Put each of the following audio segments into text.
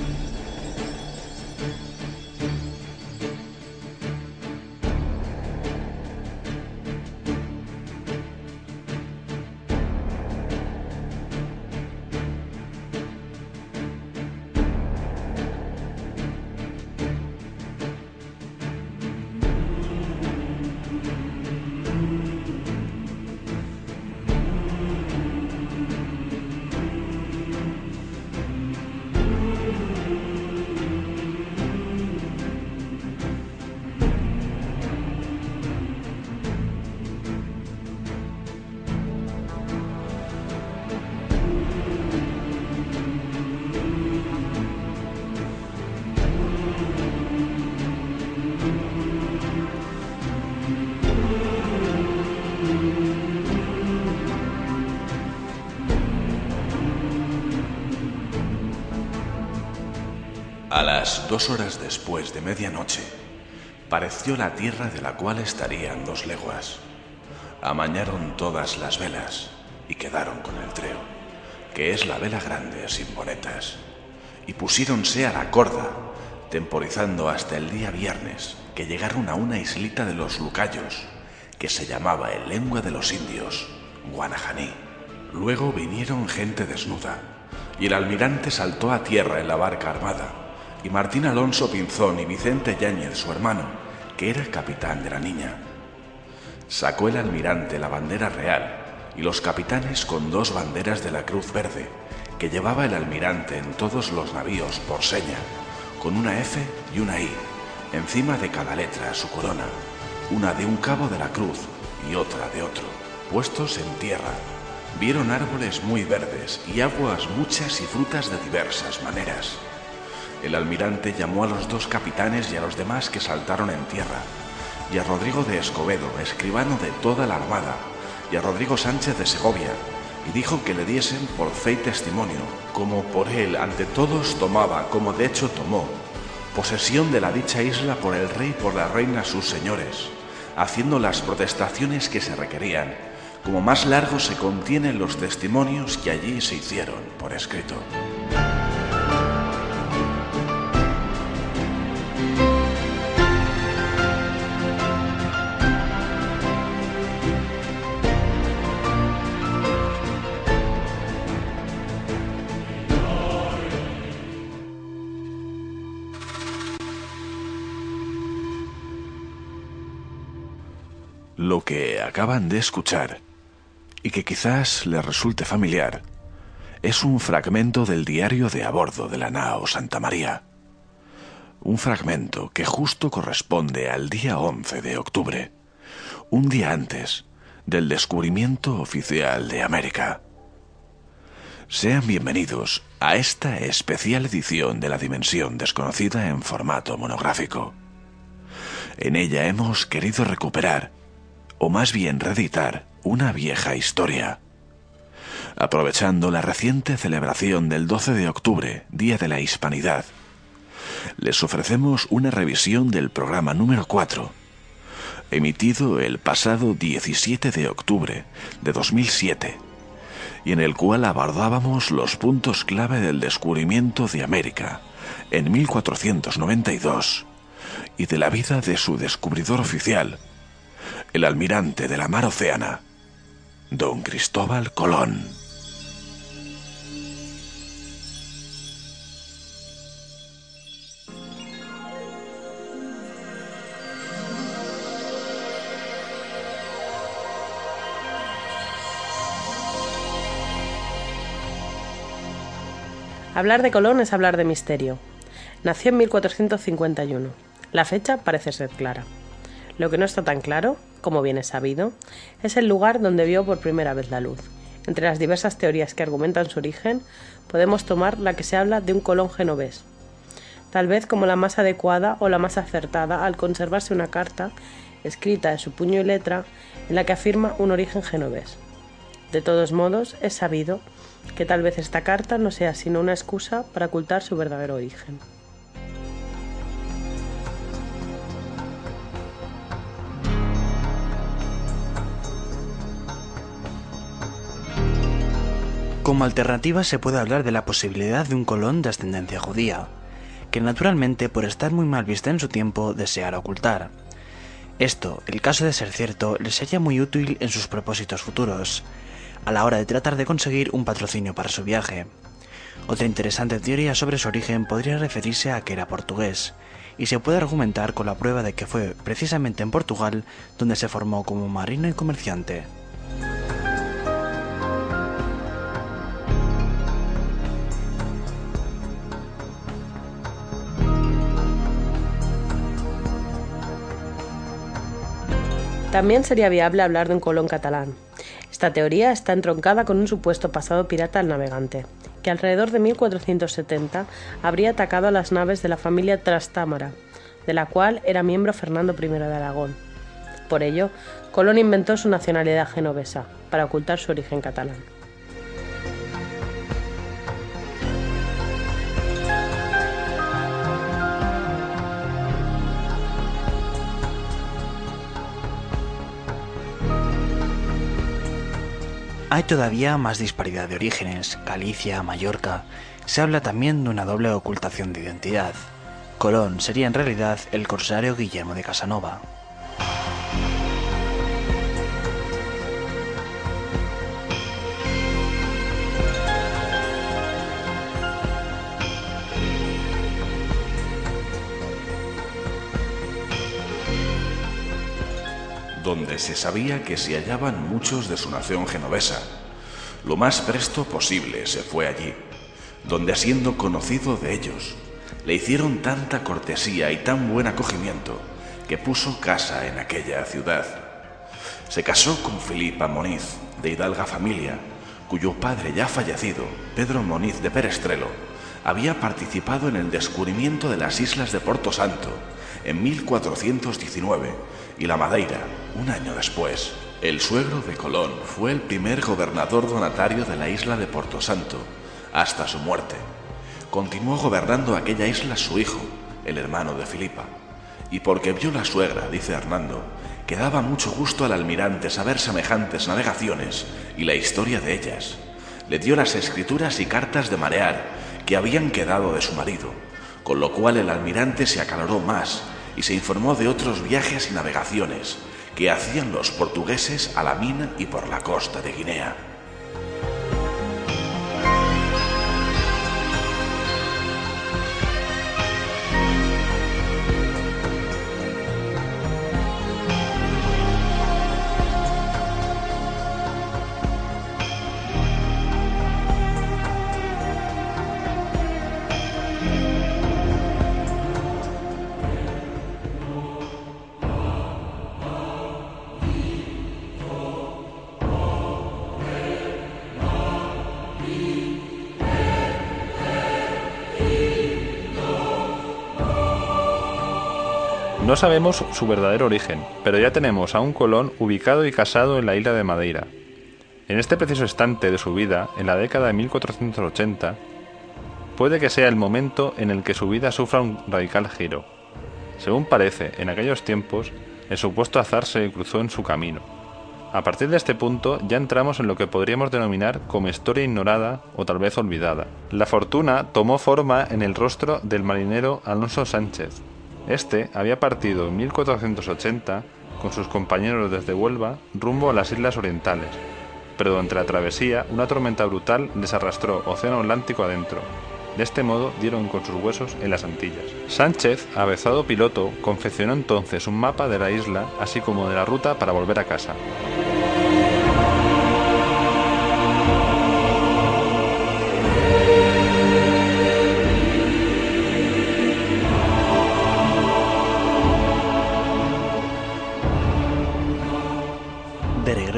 A dos horas después de medianoche, pareció la tierra de la cual estarían dos leguas. Amañaron todas las velas y quedaron con el treo, que es la vela grande sin bonetas, y pusiéronse a la corda, temporizando hasta el día viernes, que llegaron a una islita de los Lucayos, que se llamaba en lengua de los indios, Guanajaní. Luego vinieron gente desnuda, y el almirante saltó a tierra en la barca armada, y Martín Alonso Pinzón y Vicente Yáñez, su hermano, que era capitán de la niña. Sacó el almirante la bandera real y los capitanes con dos banderas de la Cruz Verde, que llevaba el almirante en todos los navíos por seña, con una F y una I, encima de cada letra su corona, una de un cabo de la cruz y otra de otro, puestos en tierra. Vieron árboles muy verdes y aguas muchas y frutas de diversas maneras. El almirante llamó a los dos capitanes y a los demás que saltaron en tierra, y a Rodrigo de Escobedo, escribano de toda la armada, y a Rodrigo Sánchez de Segovia, y dijo que le diesen por fe y testimonio, como por él ante todos tomaba, como de hecho tomó, posesión de la dicha isla por el rey y por la reina sus señores, haciendo las protestaciones que se requerían, como más largos se contienen los testimonios que allí se hicieron por escrito. Acaban de escuchar, y que quizás les resulte familiar, es un fragmento del diario de a bordo de la nao Santa María. Un fragmento que justo corresponde al día 11 de octubre, un día antes del descubrimiento oficial de América. Sean bienvenidos a esta especial edición de la Dimensión Desconocida en formato monográfico. En ella hemos querido recuperar, o más bien reeditar, una vieja historia. Aprovechando la reciente celebración del 12 de octubre, Día de la Hispanidad, les ofrecemos una revisión del programa número 4, emitido el pasado 17 de octubre de 2007, y en el cual abordábamos los puntos clave del descubrimiento de América en 1492 y de la vida de su descubridor oficial, el almirante de la mar Oceana, don Cristóbal Colón. Hablar de Colón es hablar de misterio. Nació en 1451. La fecha parece ser clara. Lo que no está tan claro, como bien es sabido, es el lugar donde vio por primera vez la luz, Entre las diversas teorías que argumentan su origen, podemos tomar la que se habla de un Colón genovés, tal vez como la más adecuada o la más acertada al conservarse una carta escrita de su puño y letra en la que afirma un origen genovés. De todos modos, es sabido que tal vez esta carta no sea sino una excusa para ocultar su verdadero origen. Como alternativa se puede hablar de la posibilidad de un Colón de ascendencia judía, que naturalmente por estar muy mal vista en su tiempo deseara ocultar. Esto, el caso de ser cierto, le sería muy útil en sus propósitos futuros, a la hora de tratar de conseguir un patrocinio para su viaje. Otra interesante teoría sobre su origen podría referirse a que era portugués, y se puede argumentar con la prueba de que fue precisamente en Portugal donde se formó como marino y comerciante. También sería viable hablar de un colón catalán. Esta teoría está entroncada con un supuesto pasado pirata al navegante, que alrededor de 1470 habría atacado a las naves de la familia Trastámara, de la cual era miembro Fernando I de Aragón. Por ello, Colón inventó su nacionalidad genovesa, para ocultar su origen catalán. Hay todavía más disparidad de orígenes. Galicia, Mallorca. Se habla también de una doble ocultación de identidad. Colón sería en realidad el corsario Guillermo de Casanova. Donde se sabía que se hallaban muchos de su nación genovesa. Lo más presto posible se fue allí, donde siendo conocido de ellos, le hicieron tanta cortesía y tan buen acogimiento que puso casa en aquella ciudad. Se casó con Filipa Moniz, de hidalga familia, cuyo padre ya fallecido, Pedro Moniz de Perestrelo, había participado en el descubrimiento de las islas de Porto Santo en 1419 y la Madeira un año después. El suegro de Colón fue el primer gobernador donatario de la isla de Porto Santo hasta su muerte. Continuó gobernando aquella isla su hijo, el hermano de Filipa. Y porque vio la suegra, dice Hernando, que daba mucho gusto al almirante saber semejantes navegaciones y la historia de ellas, le dio las escrituras y cartas de marear que habían quedado de su marido, con lo cual el almirante se acaloró más y se informó de otros viajes y navegaciones que hacían los portugueses a la mina y por la costa de Guinea. No sabemos su verdadero origen, pero ya tenemos a un Colón ubicado y casado en la isla de Madeira. En este preciso instante de su vida, en la década de 1480, puede que sea el momento en el que su vida sufra un radical giro. Según parece, en aquellos tiempos, el supuesto azar se cruzó en su camino. A partir de este punto ya entramos en lo que podríamos denominar como historia ignorada o tal vez olvidada. La fortuna tomó forma en el rostro del marinero Alonso Sánchez, este había partido en 1480 con sus compañeros desde Huelva rumbo a las islas orientales, pero durante la travesía una tormenta brutal les arrastró Océano Atlántico adentro. De este modo dieron con sus huesos en las Antillas. Sánchez, avezado piloto, confeccionó entonces un mapa de la isla, así como de la ruta para volver a casa.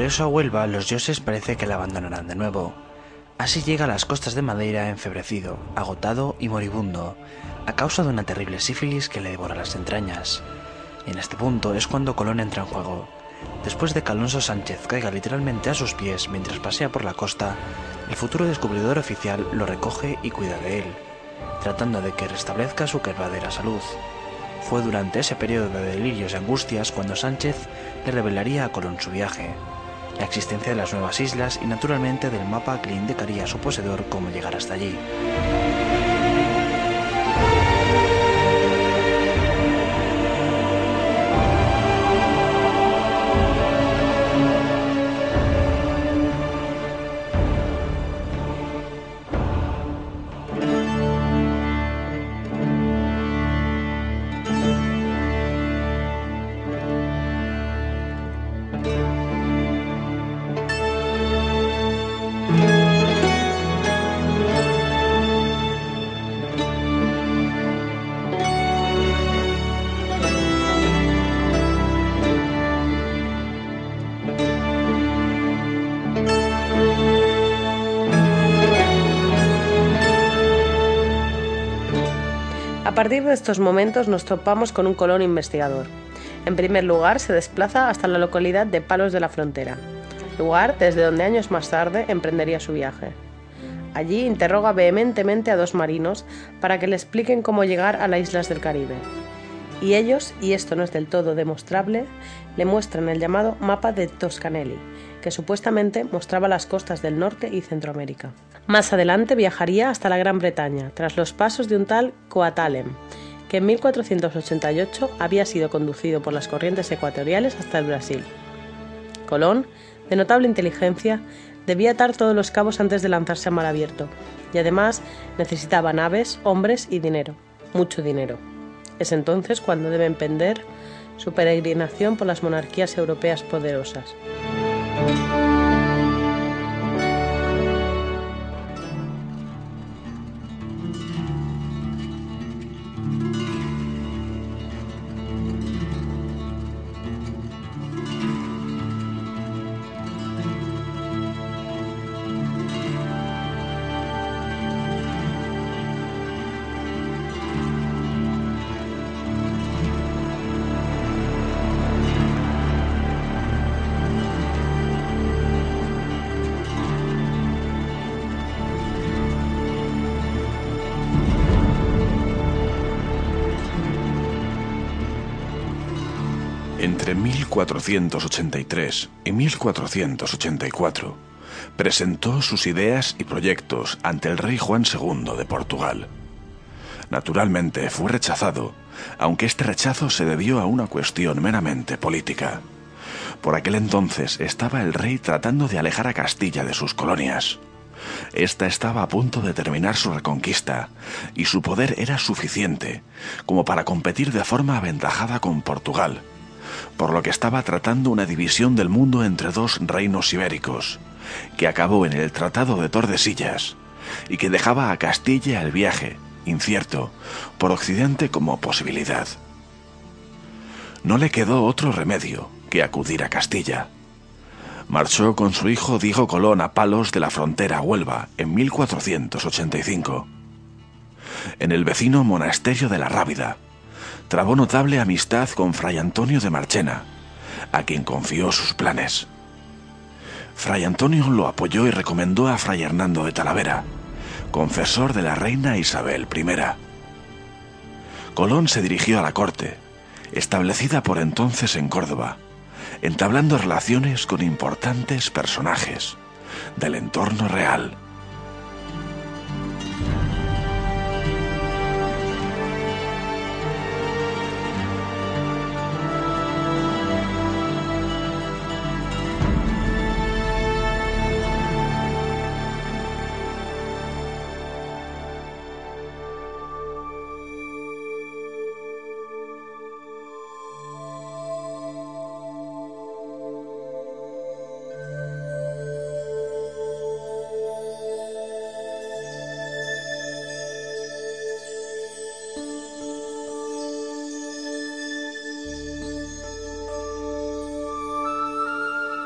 Regreso a Huelva, los dioses parece que la abandonarán de nuevo. Así llega a las costas de Madeira enfebrecido, agotado y moribundo, a causa de una terrible sífilis que le devora las entrañas. En este punto es cuando Colón entra en juego. Después de que Alonso Sánchez caiga literalmente a sus pies mientras pasea por la costa, el futuro descubridor oficial lo recoge y cuida de él, tratando de que restablezca su verdadera salud. Fue durante ese periodo de delirios y angustias cuando Sánchez le revelaría a Colón su viaje, la existencia de las nuevas islas y naturalmente del mapa que le indicaría a su poseedor cómo llegar hasta allí. A partir de estos momentos nos topamos con un Colón investigador. En primer lugar, se desplaza hasta la localidad de Palos de la Frontera, lugar desde donde años más tarde emprendería su viaje. Allí interroga vehementemente a dos marinos para que le expliquen cómo llegar a las islas del Caribe. Y ellos, y esto no es del todo demostrable, le muestran el llamado mapa de Toscanelli, que supuestamente mostraba las costas del norte y Centroamérica. Más adelante viajaría hasta la Gran Bretaña, tras los pasos de un tal Coatalem, que en 1488 había sido conducido por las corrientes ecuatoriales hasta el Brasil. Colón, de notable inteligencia, debía atar todos los cabos antes de lanzarse a mar abierto, y además necesitaba naves, hombres y dinero, mucho dinero. Es entonces cuando debe emprender su peregrinación por las monarquías europeas poderosas. 1483 y 1484 presentó sus ideas y proyectos ante el rey Juan II de Portugal. Naturalmente fue rechazado, aunque este rechazo se debió a una cuestión meramente política. Por aquel entonces estaba el rey tratando de alejar a Castilla de sus colonias. Esta estaba a punto de terminar su reconquista, y su poder era suficiente como para competir de forma aventajada con Portugal, por lo que estaba tratando una división del mundo entre dos reinos ibéricos, que acabó en el Tratado de Tordesillas, y que dejaba a Castilla el viaje, incierto, por Occidente como posibilidad. No le quedó otro remedio que acudir a Castilla. Marchó con su hijo Diego Colón a Palos de la frontera Huelva en 1485. En el vecino monasterio de la Rábida, trabó notable amistad con Fray Antonio de Marchena, a quien confió sus planes. Fray Antonio lo apoyó y recomendó a Fray Hernando de Talavera, confesor de la reina Isabel I. Colón se dirigió a la corte, establecida por entonces en Córdoba, entablando relaciones con importantes personajes del entorno real.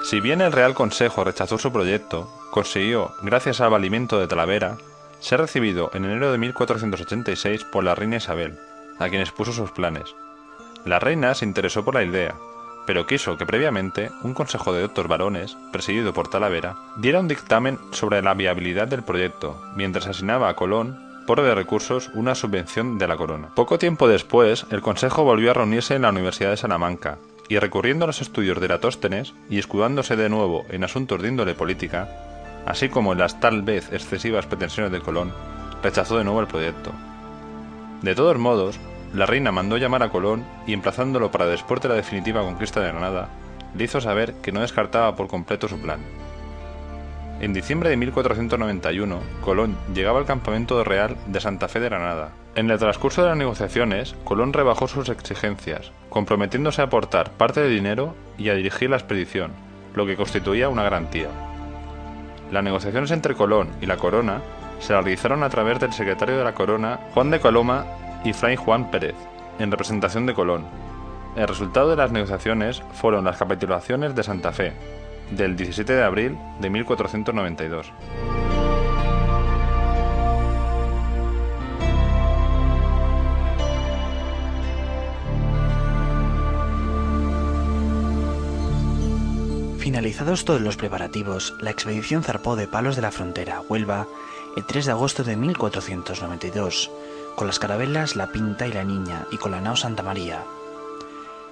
Si bien el Real Consejo rechazó su proyecto, consiguió, gracias al valimiento de Talavera, ser recibido en enero de 1486 por la reina Isabel, a quien expuso sus planes. La reina se interesó por la idea, pero quiso que previamente un consejo de doctos varones, presidido por Talavera, diera un dictamen sobre la viabilidad del proyecto, mientras asignaba a Colón, por de recursos, una subvención de la corona. Poco tiempo después, el consejo volvió a reunirse en la Universidad de Salamanca, y recurriendo a los estudios de Eratóstenes y escudándose de nuevo en asuntos de índole política, así como en las tal vez excesivas pretensiones de Colón, rechazó de nuevo el proyecto. De todos modos, la reina mandó llamar a Colón y emplazándolo para después de la definitiva conquista de Granada, le hizo saber que no descartaba por completo su plan. En diciembre de 1491, Colón llegaba al campamento real de Santa Fe de Granada. En el transcurso de las negociaciones, Colón rebajó sus exigencias, comprometiéndose a aportar parte de dinero y a dirigir la expedición, lo que constituía una garantía. Las negociaciones entre Colón y la corona se realizaron a través del secretario de la corona, Juan de Coloma, y Fray Juan Pérez, en representación de Colón. El resultado de las negociaciones fueron las capitulaciones de Santa Fe, del 17 de abril de 1492. Finalizados todos los preparativos, la expedición zarpó de Palos de la Frontera, Huelva, el 3 de agosto de 1492, con las carabelas La Pinta y la Niña y con la nao Santa María.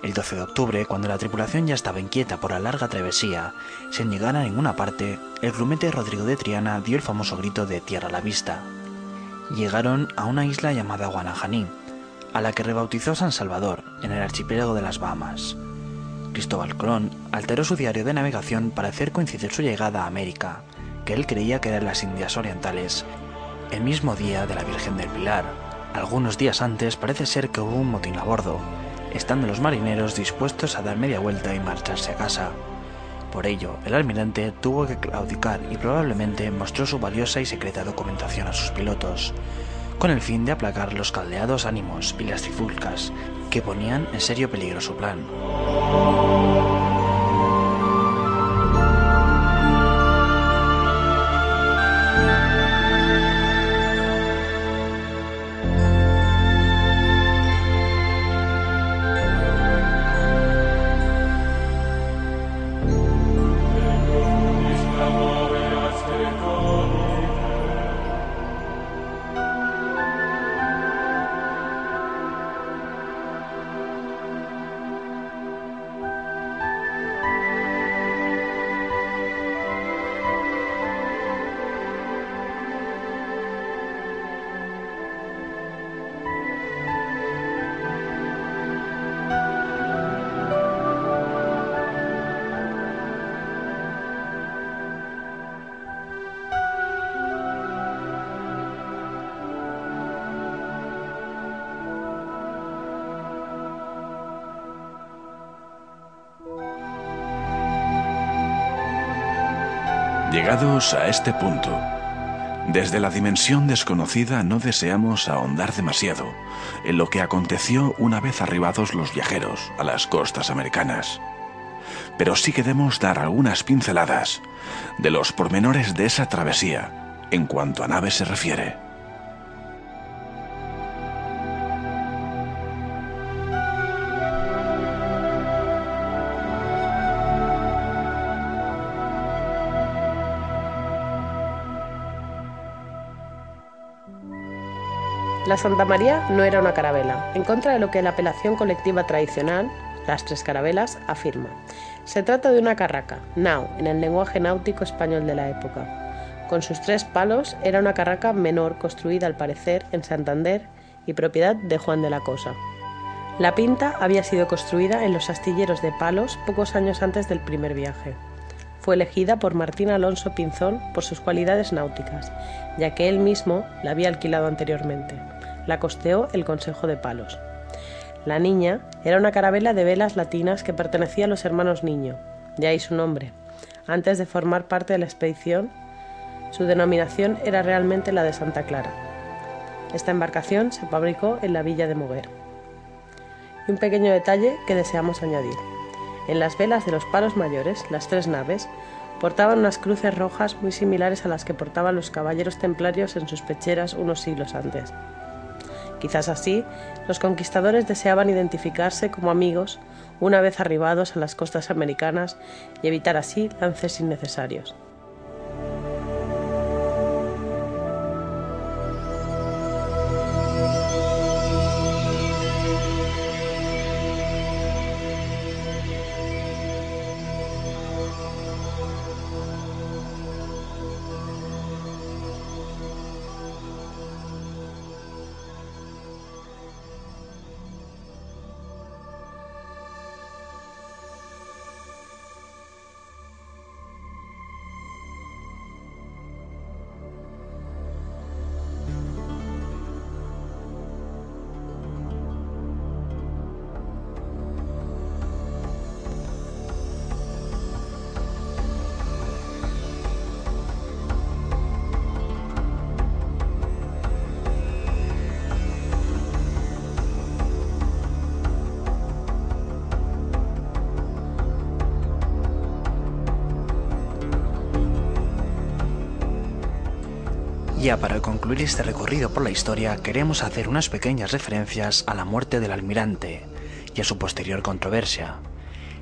El 12 de octubre, cuando la tripulación ya estaba inquieta por la larga travesía, sin llegar a ninguna parte, el grumete Rodrigo de Triana dio el famoso grito de Tierra a la vista. Llegaron a una isla llamada Guanajaní, a la que rebautizó San Salvador, en el archipiélago de las Bahamas. Cristóbal Colón alteró su diario de navegación para hacer coincidir su llegada a América, que él creía que eran las Indias Orientales, el mismo día de la Virgen del Pilar, algunos días antes parece ser que hubo un motín a bordo, estando los marineros dispuestos a dar media vuelta y marcharse a casa. Por ello, el almirante tuvo que claudicar y probablemente mostró su valiosa y secreta documentación a sus pilotos, con el fin de aplacar los caldeados ánimos y las trifulcas que ponían en serio peligro su plan. Llegados a este punto, desde la dimensión desconocida no deseamos ahondar demasiado en lo que aconteció una vez arribados los viajeros a las costas americanas. Pero sí queremos dar algunas pinceladas de los pormenores de esa travesía en cuanto a naves se refiere. La Santa María no era una carabela, en contra de lo que la apelación colectiva tradicional, las tres carabelas, afirma. Se trata de una carraca, nao, en el lenguaje náutico español de la época. Con sus tres palos era una carraca menor construida al parecer en Santander y propiedad de Juan de la Cosa. La pinta había sido construida en los astilleros de Palos pocos años antes del primer viaje. Fue elegida por Martín Alonso Pinzón por sus cualidades náuticas, ya que él mismo la había alquilado anteriormente la costeó el Consejo de Palos. La Niña era una carabela de velas latinas que pertenecía a los hermanos Niño, de ahí su nombre. Antes de formar parte de la expedición, su denominación era realmente la de Santa Clara. Esta embarcación se fabricó en la villa de Moguer. Y un pequeño detalle que deseamos añadir. En las velas de los palos mayores, las tres naves, portaban unas cruces rojas muy similares a las que portaban los caballeros templarios en sus pecheras unos siglos antes. Quizás así, los conquistadores deseaban identificarse como amigos una vez arribados a las costas americanas y evitar así lances innecesarios. Para concluir este recorrido por la historia queremos hacer unas pequeñas referencias a la muerte del almirante y a su posterior controversia.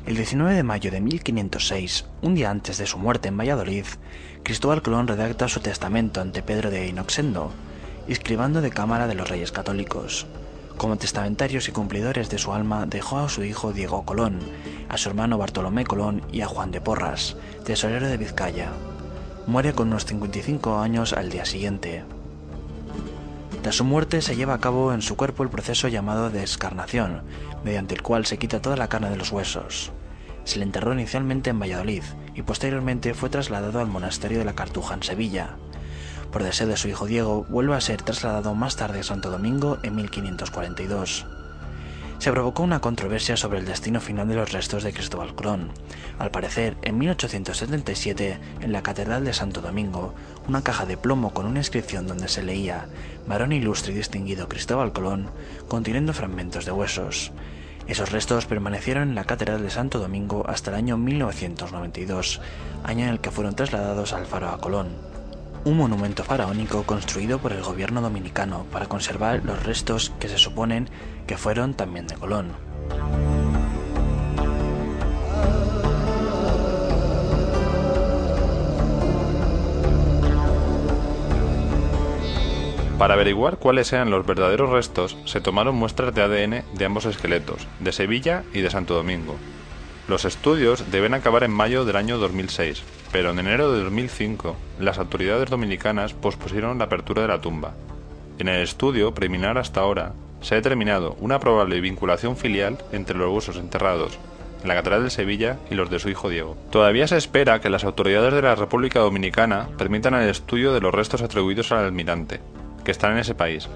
El 19 de mayo de 1506, un día antes de su muerte en Valladolid, Cristóbal Colón redacta su testamento ante Pedro de Inoxendo, escribando de Cámara de los Reyes Católicos. Como testamentarios y cumplidores de su alma dejó a su hijo Diego Colón, a su hermano Bartolomé Colón y a Juan de Porras, tesorero de Vizcaya, muere con unos 55 años al día siguiente. Tras su muerte se lleva a cabo en su cuerpo el proceso llamado descarnación, mediante el cual se quita toda la carne de los huesos. Se le enterró inicialmente en Valladolid y posteriormente fue trasladado al monasterio de la Cartuja en Sevilla. Por deseo de su hijo Diego, vuelve a ser trasladado más tarde a Santo Domingo en 1542 se provocó una controversia sobre el destino final de los restos de Cristóbal Colón. Al parecer, en 1877, en la Catedral de Santo Domingo, una caja de plomo con una inscripción donde se leía Varón ilustre y distinguido Cristóbal Colón, conteniendo fragmentos de huesos. Esos restos permanecieron en la Catedral de Santo Domingo hasta el año 1992, año en el que fueron trasladados al Faro a Colón un monumento faraónico construido por el gobierno dominicano para conservar los restos que se suponen que fueron también de Colón. Para averiguar cuáles eran los verdaderos restos, se tomaron muestras de ADN de ambos esqueletos, de Sevilla y de Santo Domingo. Los estudios deben acabar en mayo del año 2006, pero en enero de 2005 las autoridades dominicanas pospusieron la apertura de la tumba. En el estudio preliminar hasta ahora se ha determinado una probable vinculación filial entre los huesos enterrados en la Catedral de Sevilla y los de su hijo Diego. Todavía se espera que las autoridades de la República Dominicana permitan el estudio de los restos atribuidos al almirante, que están en ese país,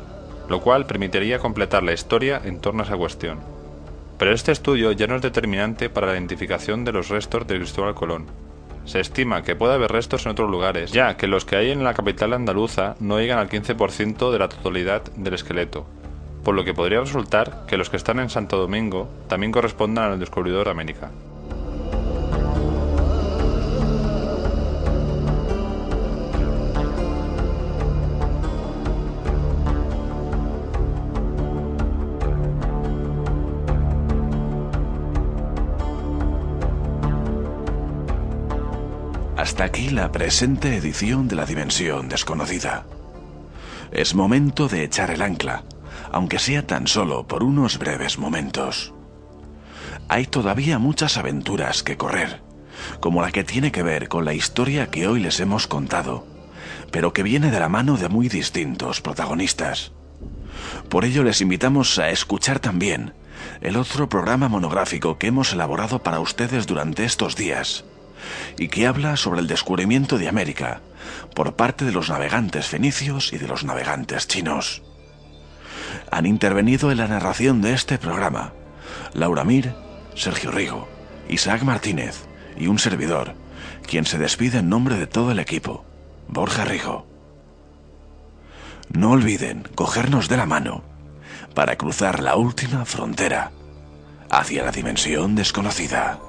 lo cual permitiría completar la historia en torno a esa cuestión. Pero este estudio ya no es determinante para la identificación de los restos de Cristóbal Colón, se estima que puede haber restos en otros lugares, ya que los que hay en la capital andaluza no llegan al 15% de la totalidad del esqueleto, por lo que podría resultar que los que están en Santo Domingo también correspondan al descubridor de América. Hasta aquí la presente edición de la Dimensión Desconocida. Es momento de echar el ancla, aunque sea tan solo por unos breves momentos. Hay todavía muchas aventuras que correr, como la que tiene que ver con la historia que hoy les hemos contado, pero que viene de la mano de muy distintos protagonistas. Por ello les invitamos a escuchar también el otro programa monográfico que hemos elaborado para ustedes durante estos días, y que habla sobre el descubrimiento de América por parte de los navegantes fenicios y de los navegantes chinos. Han intervenido en la narración de este programa Laura Mir, Sergio Rigo, Isaac Martínez y un servidor, quien se despide en nombre de todo el equipo, Borja Rigo. No olviden cogernos de la mano para cruzar la última frontera hacia la dimensión desconocida.